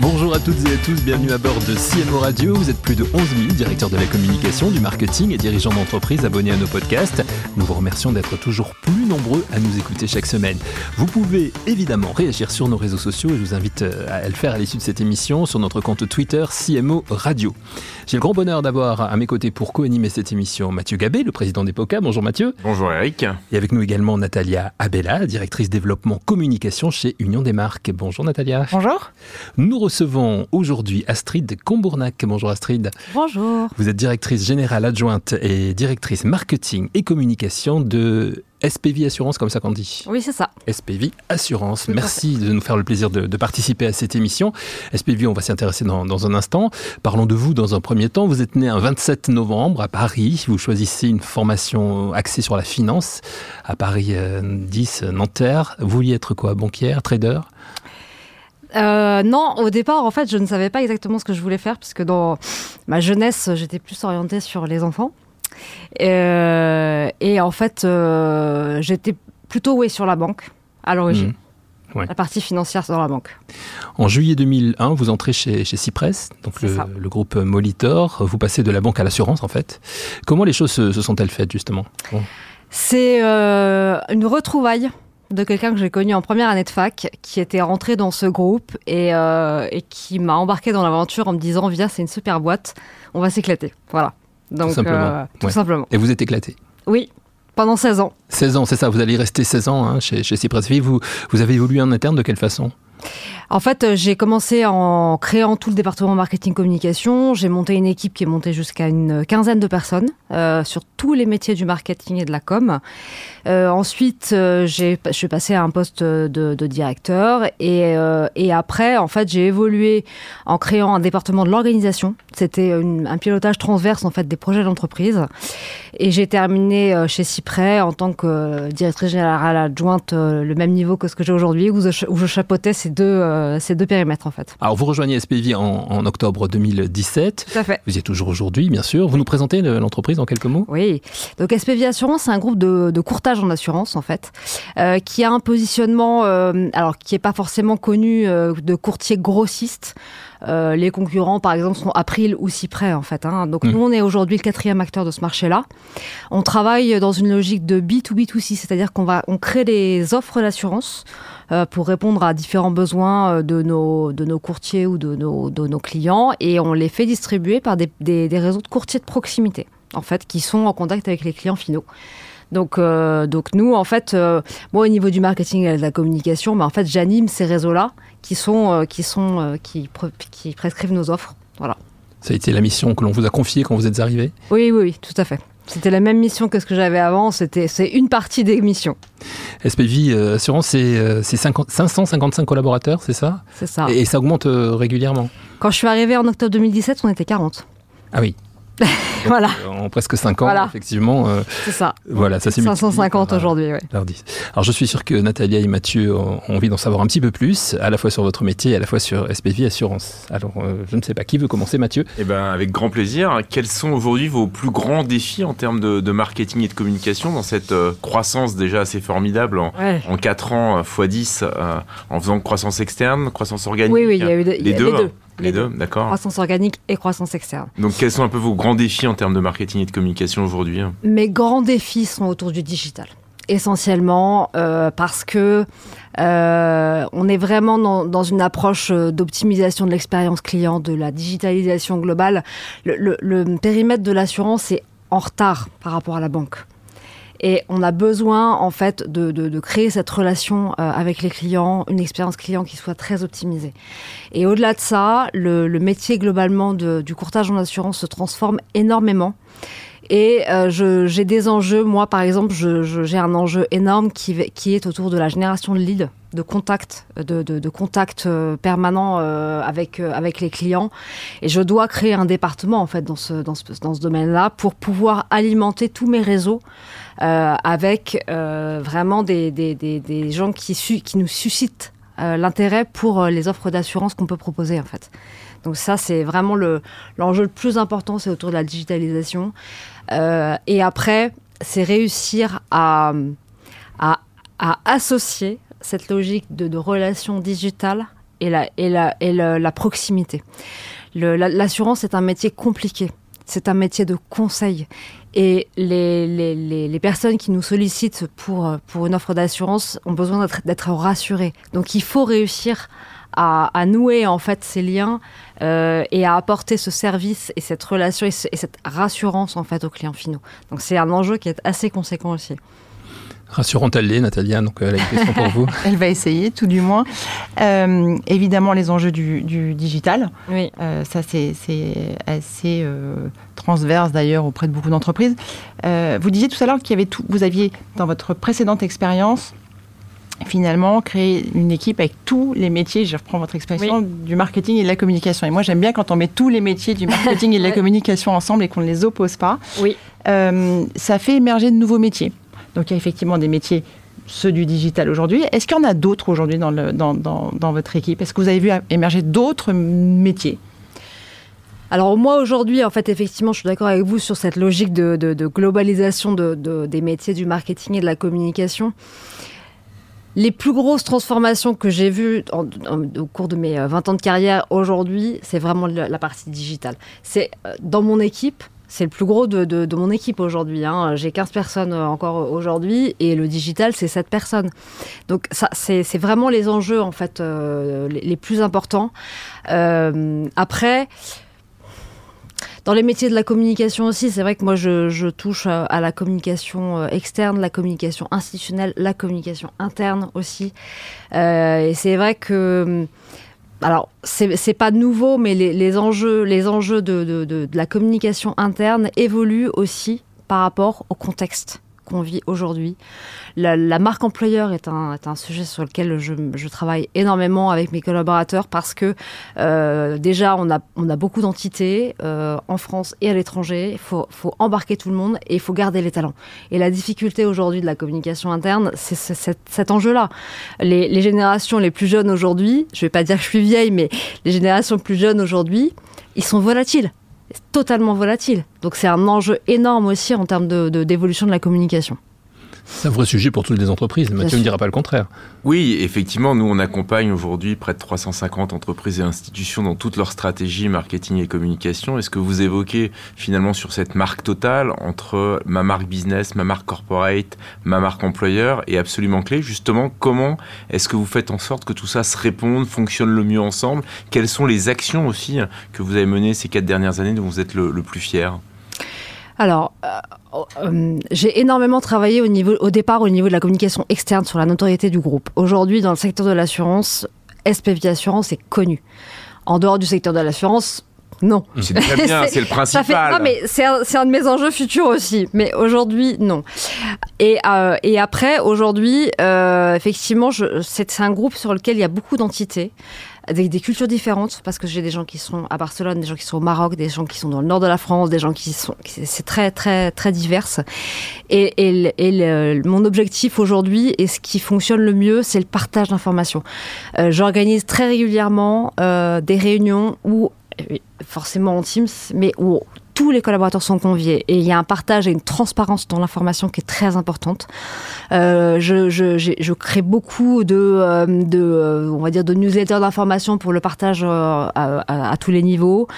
Bonjour à toutes et à tous, bienvenue à bord de CMO Radio. Vous êtes plus de 11 000 directeurs de la communication, du marketing et dirigeants d'entreprise abonnés à nos podcasts. Nous vous remercions d'être toujours plus nombreux à nous écouter chaque semaine. Vous pouvez évidemment réagir sur nos réseaux sociaux et je vous invite euh, à le faire à l'issue de cette émission sur notre compte Twitter CMO Radio. J'ai le grand bonheur d'avoir à mes côtés pour co-animer cette émission Mathieu Gabé, le président d'Epoca. Bonjour Mathieu. Bonjour Eric. Et avec nous également Natalia Abella, directrice développement communication chez Union des marques. Bonjour Natalia. Bonjour. Nous recevons aujourd'hui Astrid Combournac. Bonjour Astrid. Bonjour. Vous êtes directrice générale adjointe et directrice marketing et communication de SPV Assurance, comme ça qu'on dit. Oui, c'est ça. SPV Assurance. Merci de nous faire le plaisir de, participer à cette émission. SPV, on va s'y intéresser dans, dans, un instant. Parlons de vous dans un premier temps. Vous êtes né un 27 novembre à Paris. Vous choisissez une formation axée sur la finance à Paris 10, euh, Nanterre. Vous vouliez être quoi? Banquière, trader? Euh, non, au départ, en fait, je ne savais pas exactement ce que je voulais faire, puisque dans ma jeunesse, j'étais plus orientée sur les enfants. Euh, et en fait, euh, j'étais plutôt oui, sur la banque, à l'origine. Mmh. La partie financière dans la banque. En juillet 2001, vous entrez chez, chez Cypress, donc le, groupe Molitor. Vous passez de la banque à l'assurance, en fait. Comment les choses se, sont-elles faites, justement? C'est une retrouvaille de quelqu'un que j'ai connu en première année de fac, qui était rentré dans ce groupe et, euh, qui m'a embarqué dans l'aventure en me disant Viens, c'est une super boîte, on va s'éclater. Voilà. Donc, tout simplement. Euh, tout simplement. Et vous êtes éclaté Oui, pendant 16 ans. 16 ans, c'est ça, vous allez rester 16 ans hein, chez, chez Cypress Vous, vous avez évolué en interne de quelle façon? En fait, euh, j'ai commencé en créant tout le département marketing communication. J'ai monté une équipe qui est montée jusqu'à une quinzaine de personnes euh, sur tous les métiers du marketing et de la com. Euh, ensuite, euh, je suis passée à un poste de, directeur et, et, après, en fait, j'ai évolué en créant un département de l'organisation. C'était un pilotage transverse en fait des projets d'entreprise. Et j'ai terminé chez Cyprès en tant que directrice générale adjointe, le même niveau que ce que j'ai aujourd'hui, où, je chapeautais deux euh, ces deux périmètres en fait. Alors vous rejoignez SPV en, octobre 2017. Tout à fait. Vous y êtes toujours aujourd'hui, bien sûr. Vous nous présentez l'entreprise en quelques mots? Oui. Donc SPV Assurance, c'est un groupe de, courtage en assurance en fait, euh, qui a un positionnement, euh, alors qui n'est pas forcément connu de courtier grossiste. Les concurrents, par exemple, sont April ou Cyprès, en fait. Hein. Donc, hmm. nous, on est aujourd'hui le quatrième acteur de ce marché-là. On travaille dans une logique de B2B2C, c'est-à-dire qu'on va, on crée des offres d'assurance euh, pour répondre à différents besoins euh, de nos, de nos courtiers ou de nos, de nos clients et on les fait distribuer par des, des, réseaux de courtiers de proximité, en fait, qui sont en contact avec les clients finaux. Donc, euh, donc nous, en fait, moi, au niveau du marketing et de la communication, bah, en fait, j'anime ces réseaux-là qui sont, qui sont, qui, qui prescrivent nos offres. Voilà. Ça a été la mission que l'on vous a confiée quand vous êtes arrivé Oui, oui, oui, tout à fait. C'était la même mission que ce que j'avais avant, c'était c'est une partie des missions. SPV euh, Assurance, c'est 555 euh, collaborateurs, c'est ça? C'est ça. Et, ça augmente euh, régulièrement? Quand je suis arrivée en octobre 2017, on était 40. Ah oui, voilà. En presque 5 ans, effectivement. Euh, c'est ça. Voilà, ça c'est 550 aujourd'hui, oui. Alors je suis sûr que Natalia et Mathieu ont envie d'en savoir un petit peu plus, à la fois sur votre métier et à la fois sur SPV Assurance. Alors euh, je ne sais pas, qui veut commencer, Mathieu? Eh bien, avec grand plaisir. Quels sont aujourd'hui vos plus grands défis en termes de, marketing et de communication dans cette euh, croissance déjà assez formidable en, 4 ans, x 10, en faisant croissance externe, croissance organique Oui, oui, il y a eu les, deux. Hein? Les deux, d'accord. Croissance organique et croissance externe. Donc, quels sont un peu vos grands défis en termes de marketing et de communication aujourd'hui hein Mes grands défis sont autour du digital. Essentiellement euh, parce que euh, on est vraiment dans, une approche euh, d'optimisation de l'expérience client, de la digitalisation globale. le périmètre de l'assurance est en retard par rapport à la banque. Et on a besoin, en fait, de, créer cette relation euh, avec les clients, une expérience client qui soit très optimisée. Et au-delà de ça, le, métier globalement du courtage en assurance se transforme énormément. Et euh, j'ai des enjeux, moi par exemple, j'ai un enjeu énorme qui, qui est autour de la génération de leads, de contacts, de, contact euh, permanents avec, avec les clients. Et je dois créer un département en fait dans ce, dans ce, dans ce domaine-là pour pouvoir alimenter tous mes réseaux euh, avec euh, vraiment des, des, des, gens qui, qui nous suscitent euh, l'intérêt pour les offres d'assurance qu'on peut proposer en fait. Donc ça, c'est vraiment l'enjeu le, plus important, c'est autour de la digitalisation. et après, c'est réussir à, à, associer cette logique de, relation digitale et la, et la, proximité. L'assurance est un métier compliqué. C'est un métier de conseil. Et les, personnes qui nous sollicitent pour, une offre d'assurance ont besoin d'être rassurées. Donc il faut réussir à, à, nouer en fait ces liens euh, et à apporter ce service et cette relation et, et cette rassurance en fait aux clients finaux. Donc c'est un enjeu qui est assez conséquent aussi. Rassurante elle l'est, Natalia, donc euh, elle a une question pour vous. elle va essayer, tout du moins. Euh, évidemment, les enjeux du, digital. Oui. Euh, ça, c'est assez transverse d'ailleurs auprès de beaucoup d'entreprises. vous disiez tout à l'heure qu'il y avait tout. Vous aviez, dans votre précédente expérience, finalement créé une équipe avec tous les métiers, je reprends votre expression, du marketing et de la communication. Et moi, j'aime bien quand on met tous les métiers du marketing et de la communication ensemble et qu'on ne les oppose pas. Oui. ça fait émerger de nouveaux métiers. Donc il y a effectivement des métiers, ceux du digital aujourd'hui. Est-ce qu'il y en a d'autres aujourd'hui dans, dans, dans, votre équipe? Est-ce que vous avez vu émerger d'autres métiers? Alors moi aujourd'hui, en fait, effectivement, je suis d'accord avec vous sur cette logique de, globalisation de, des métiers du marketing et de la communication. Les plus grosses transformations que j'ai vues au cours de mes 20 euh, ans de carrière aujourd'hui, c'est vraiment la partie digitale. C'est euh, dans mon équipe, c'est le plus gros de, mon équipe aujourd'hui. Hein. J'ai 15 personnes euh, encore aujourd'hui et le digital, c'est 7 personnes. Donc ça, c'est vraiment les enjeux en fait euh, les, plus importants. Euh, après. Dans les métiers de la communication aussi, c'est vrai que moi je, touche à la communication externe, la communication institutionnelle, la communication interne aussi. et c'est vrai que alors c'est pas nouveau, mais les, enjeux, les enjeux de, la communication interne évoluent aussi par rapport au contexte qu'on vit aujourd'hui. La, marque employeur est un, sujet sur lequel je, travaille énormément avec mes collaborateurs parce que euh, déjà on a, beaucoup d'entités euh, en France et à l'étranger. Il faut, embarquer tout le monde et il faut garder les talents. Et la difficulté aujourd'hui de la communication interne, c'est cet, enjeu-là. Les, les, générations les plus jeunes aujourd'hui, je vais pas dire que je suis vieille, mais les générations plus jeunes aujourd'hui, ils sont volatiles totalement volatiles. Donc c'est un enjeu énorme aussi en termes d'évolution de, de la communication. C'est un vrai sujet pour toutes les entreprises. Mathieu ne dira pas le contraire. Oui, effectivement, nous, on accompagne aujourd'hui près de 350 entreprises et institutions dans toute leur stratégie marketing et communication. Est-ce que vous évoquez finalement sur cette marque totale entre ma marque business, ma marque corporate, ma marque employeur est absolument clé. Justement, comment est-ce que vous faites en sorte que tout ça se réponde, fonctionne le mieux ensemble? Quelles sont les actions aussi que vous avez menées ces quatre dernières années dont vous êtes le, le plus fier? Alors, euh, euh, j'ai énormément travaillé au, niveau, au départ au niveau de la communication externe sur la notoriété du groupe. Aujourd'hui, dans le secteur de l'assurance, SPV Assurance est connu. En dehors du secteur de l'assurance, non. C'est très bien, c'est le principal. non, mais c'est un, un, de mes enjeux futurs aussi. Mais aujourd'hui, non. Et, euh, et après, aujourd'hui, effectivement, c'est un groupe sur lequel il y a beaucoup d'entités des, des, cultures différentes, parce que j'ai des gens qui sont à Barcelone, des gens qui sont au Maroc, des gens qui sont dans le nord de la France, des gens qui sont... C'est très, très, très divers. Et, mon objectif aujourd'hui, et ce qui fonctionne le mieux, c'est le partage d'informations. Euh, J'organise très régulièrement euh, des réunions où forcément en Teams, mais où tous les collaborateurs sont conviés et il y a un partage et une transparence dans l'information qui est très importante. Euh, je, je, je, crée beaucoup de, euh, de, euh, on va dire, de newsletters d'information pour le partage à, à, tous les niveaux.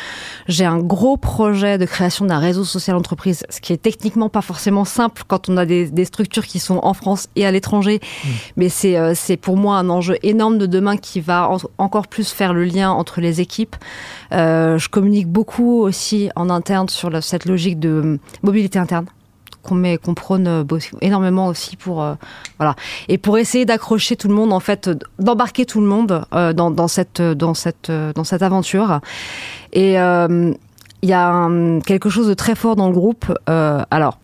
J'ai un gros projet de création d'un réseau social entreprise, ce qui est techniquement pas forcément simple quand on a des, des structures qui sont en France et à l'étranger, mmh. mais c'est c'est pour moi un enjeu énorme de demain qui va encore plus faire le lien entre les équipes. je communique beaucoup aussi en interne sur cette logique de mobilité interne qu'on met, qu'on prône euh, énormément aussi pour euh, voilà et pour essayer d'accrocher tout le monde en fait, d'embarquer tout le monde euh, dans, dans, cette dans cette dans cette aventure. Et il y a quelque chose de très fort dans le groupe. alors,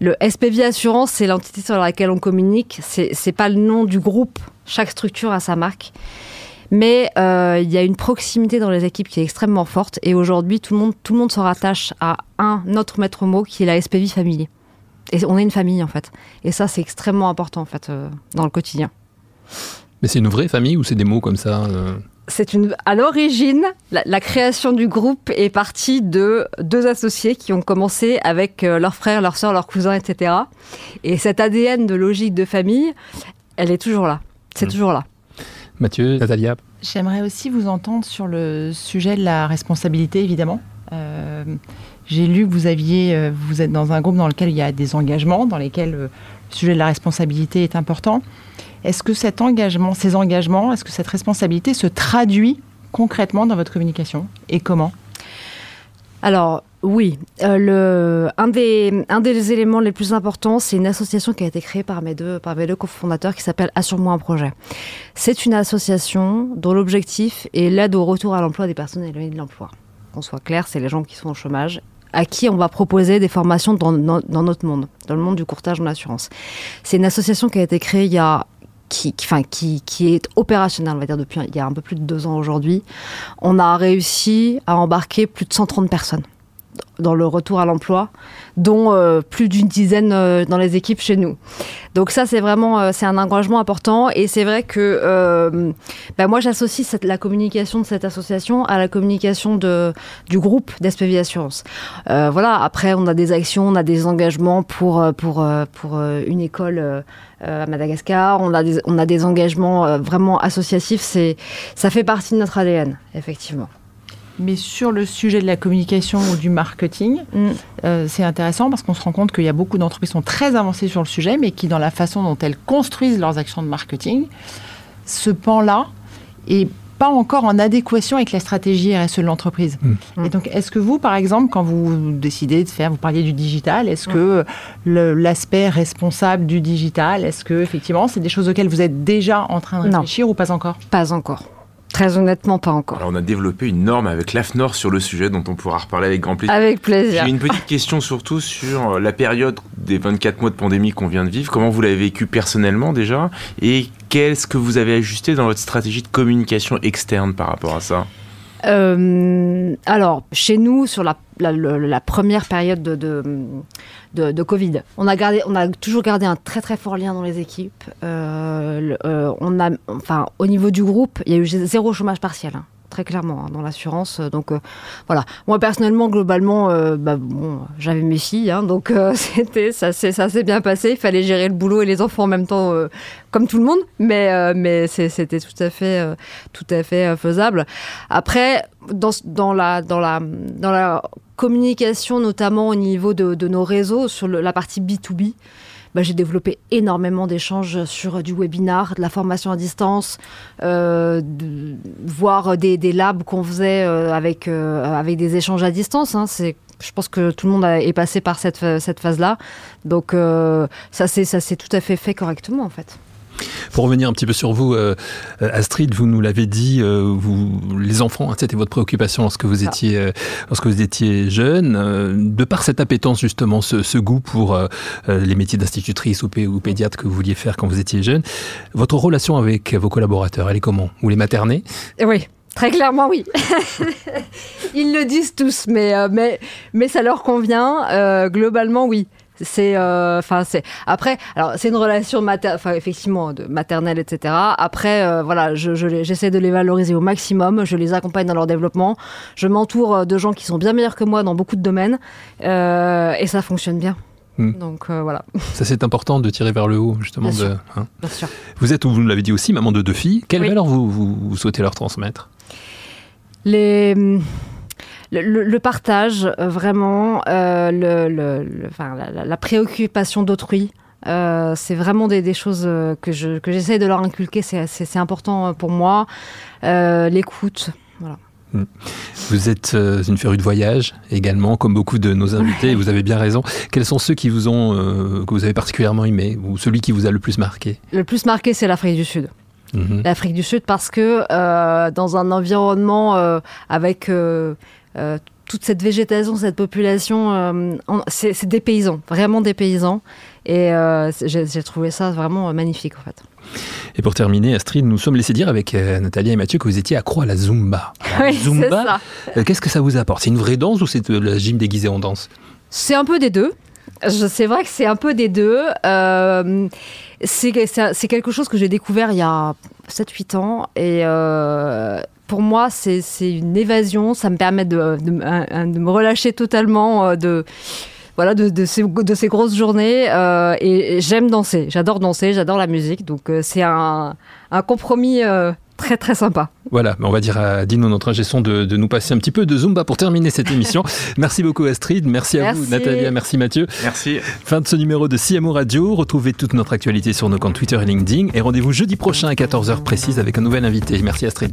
le SPV Assurance, c'est l'entité sur laquelle on communique. C'est pas le nom du groupe. Chaque structure a sa marque. Mais euh, il y a une proximité dans les équipes qui est extrêmement forte. Et aujourd'hui, tout le monde, tout le monde se rattache à un autre maître mot qui est la SPV famille. Et on est une famille en fait. Et ça, c'est extrêmement important en fait euh, dans le quotidien. Mais c'est une vraie famille ou c'est des mots comme ça euh? C'est une. À l'origine, la, création du groupe est partie de deux associés qui ont commencé avec leurs frères, leurs sœurs, leurs cousins, etc. Et cet ADN de logique de famille, elle est toujours là. C'est mmh. toujours là. Mathieu, Natalia. J'aimerais aussi vous entendre sur le sujet de la responsabilité, évidemment. Euh, j'ai lu que vous aviez, euh, vous êtes dans un groupe dans lequel il y a des engagements, dans lesquels le sujet de la responsabilité est important. Est-ce que cet engagement, ces engagements, est-ce que cette responsabilité se traduit concrètement dans votre communication et comment? Alors oui, euh, un, des, éléments les plus importants, c'est une association qui a été créée par mes deux, par mes deux cofondateurs qui s'appelle Assure-moi un projet. C'est une association dont l'objectif est l'aide au retour à l'emploi des personnes éloignées de l'emploi. Qu'on soit clair, c'est les gens qui sont au chômage à qui on va proposer des formations dans, dans, notre monde, dans le monde du courtage en assurance. C'est une association qui a été créée il y a qui, est opérationnel, on va dire, depuis il y a un peu plus de deux ans aujourd'hui. On a réussi à embarquer plus de 130 personnes dans le retour à l'emploi, dont euh, plus d'une dizaine euh, dans les équipes chez nous. Donc ça, c'est vraiment euh, c'est un engagement important et c'est vrai que ben moi, j'associe la communication de cette association à la communication du groupe d'SPV Assurance. voilà, après, on a des actions, on a des engagements pour, pour, pour une école à Madagascar, on a des, on a des engagements vraiment associatifs, ça fait partie de notre ADN, effectivement. Mais sur le sujet de la communication ou du marketing, mm. euh, c'est intéressant parce qu'on se rend compte qu'il y a beaucoup d'entreprises qui sont très avancées sur le sujet, mais qui, dans la façon dont elles construisent leurs actions de marketing, ce pan-là est pas encore en adéquation avec la stratégie RSE de l'entreprise. Mm. Et donc, est-ce que vous, par exemple, quand vous décidez de faire, vous parliez du digital, est-ce que l'aspect responsable du digital, est-ce que effectivement, c'est des choses auxquelles vous êtes déjà en train de réfléchir ou pas encore? Pas encore. Très honnêtement, pas encore. Alors, on a développé une norme avec l'AFNOR sur le sujet dont on pourra reparler avec grand plaisir. Avec plaisir. J'ai une petite question surtout sur euh, la période des 24 mois de pandémie qu'on vient de vivre. Comment vous l'avez vécu personnellement déjà? Et qu'est-ce que vous avez ajusté dans votre stratégie de communication externe par rapport à ça? Euh, alors, chez nous, sur la, première période de, Covid, on a, gardé, on a toujours gardé un très très fort lien dans les équipes. Euh, euh, on a, enfin, au niveau du groupe, il y a eu zéro chômage partiel. Hein très clairement, hein, dans l'assurance. Donc euh, voilà. Moi personnellement, globalement, euh, bah, bon, j'avais mes filles, hein, donc euh, c'était ça, ça s'est bien passé. Il fallait gérer le boulot et les enfants en même temps, comme tout le monde, mais mais c'était tout à fait tout à fait faisable. Après, dans, dans la dans la dans la communication, notamment au niveau de, de nos réseaux sur la partie B 2 B. Bah, j'ai développé énormément d'échanges sur du webinar, de la formation à distance, euh, voire des, labs qu'on faisait euh, avec, euh, avec des échanges à distance. Hein. Je pense que tout le monde est passé par cette, cette phase-là. Donc ça s'est tout à fait fait correctement en fait. Pour revenir un petit peu sur vous, euh, Astrid, vous nous l'avez dit, euh, vous, les enfants, hein, c'était votre préoccupation lorsque vous étiez, euh, lorsque vous étiez jeune. de par cette appétence justement, ce, goût pour les métiers d'institutrice ou, ou, pédiatre que vous vouliez faire quand vous étiez jeune, votre relation avec vos collaborateurs, elle est comment? Vous les maternez? Oui. Très clairement, oui. Ils le disent tous, mais, mais, mais ça leur convient. globalement, oui. C'est, euh, enfin, c'est après. Alors, c'est une relation mater, enfin, effectivement, de maternelle, etc. Après, euh, voilà, je, j'essaie de les valoriser au maximum. Je les accompagne dans leur développement. Je m'entoure euh, de gens qui sont bien meilleurs que moi dans beaucoup de domaines, et ça fonctionne bien. Hmm. Donc voilà. Ça c'est important de tirer vers le haut justement. Bien, de, sûr. Hein. bien sûr. Vous êtes, vous l'avez dit aussi, maman de deux filles. Quelle valeur vous, vous, souhaitez leur transmettre? Les le, partage, euh, vraiment, euh, la, préoccupation d'autrui. Euh, c'est vraiment des, choses que je que j'essaie de leur inculquer. C'est important pour moi. L'écoute, voilà. Hmm. Vous êtes une férue de voyage également, comme beaucoup de nos invités. vous avez bien raison. Quels sont ceux qui vous ont, que vous avez particulièrement aimé, ou celui qui vous a le plus marqué? Le plus marqué, c'est l'Afrique du Sud. Mhm. L'Afrique du Sud parce que dans un environnement avec euh, toute cette végétation, cette population, euh, c'est des paysans, vraiment des paysans. Et euh, j'ai trouvé ça vraiment magnifique en fait. Et pour terminer, Astrid, nous sommes laissés dire avec Nathalie et Mathieu que vous étiez accro à la Zumba. oui, Zumba, qu'est-ce que ça vous apporte? C'est une vraie danse ou c'est la gym déguisée en danse? C'est un peu des deux. C'est vrai que c'est un peu des deux. c'est quelque chose que j'ai découvert il y a 7-8 ans. Et pour moi, c'est une évasion. Ça me permet de, de, me relâcher totalement de voilà, de, de, ces, de ces grosses journées. et, j'aime danser. J'adore danser, j'adore la musique. Donc c'est un, un, compromis très très sympa. Voilà, on va dire à Dino, notre ingé de, de, nous passer un petit peu de Zumba pour terminer cette émission. merci beaucoup Astrid, merci à vous Natalia, merci Mathieu. Merci. Fin de ce numéro de CMO Radio. Retrouvez toute notre actualité sur nos comptes Twitter et LinkedIn et rendez-vous jeudi prochain à 14h précise avec un nouvel invité. Merci Astrid.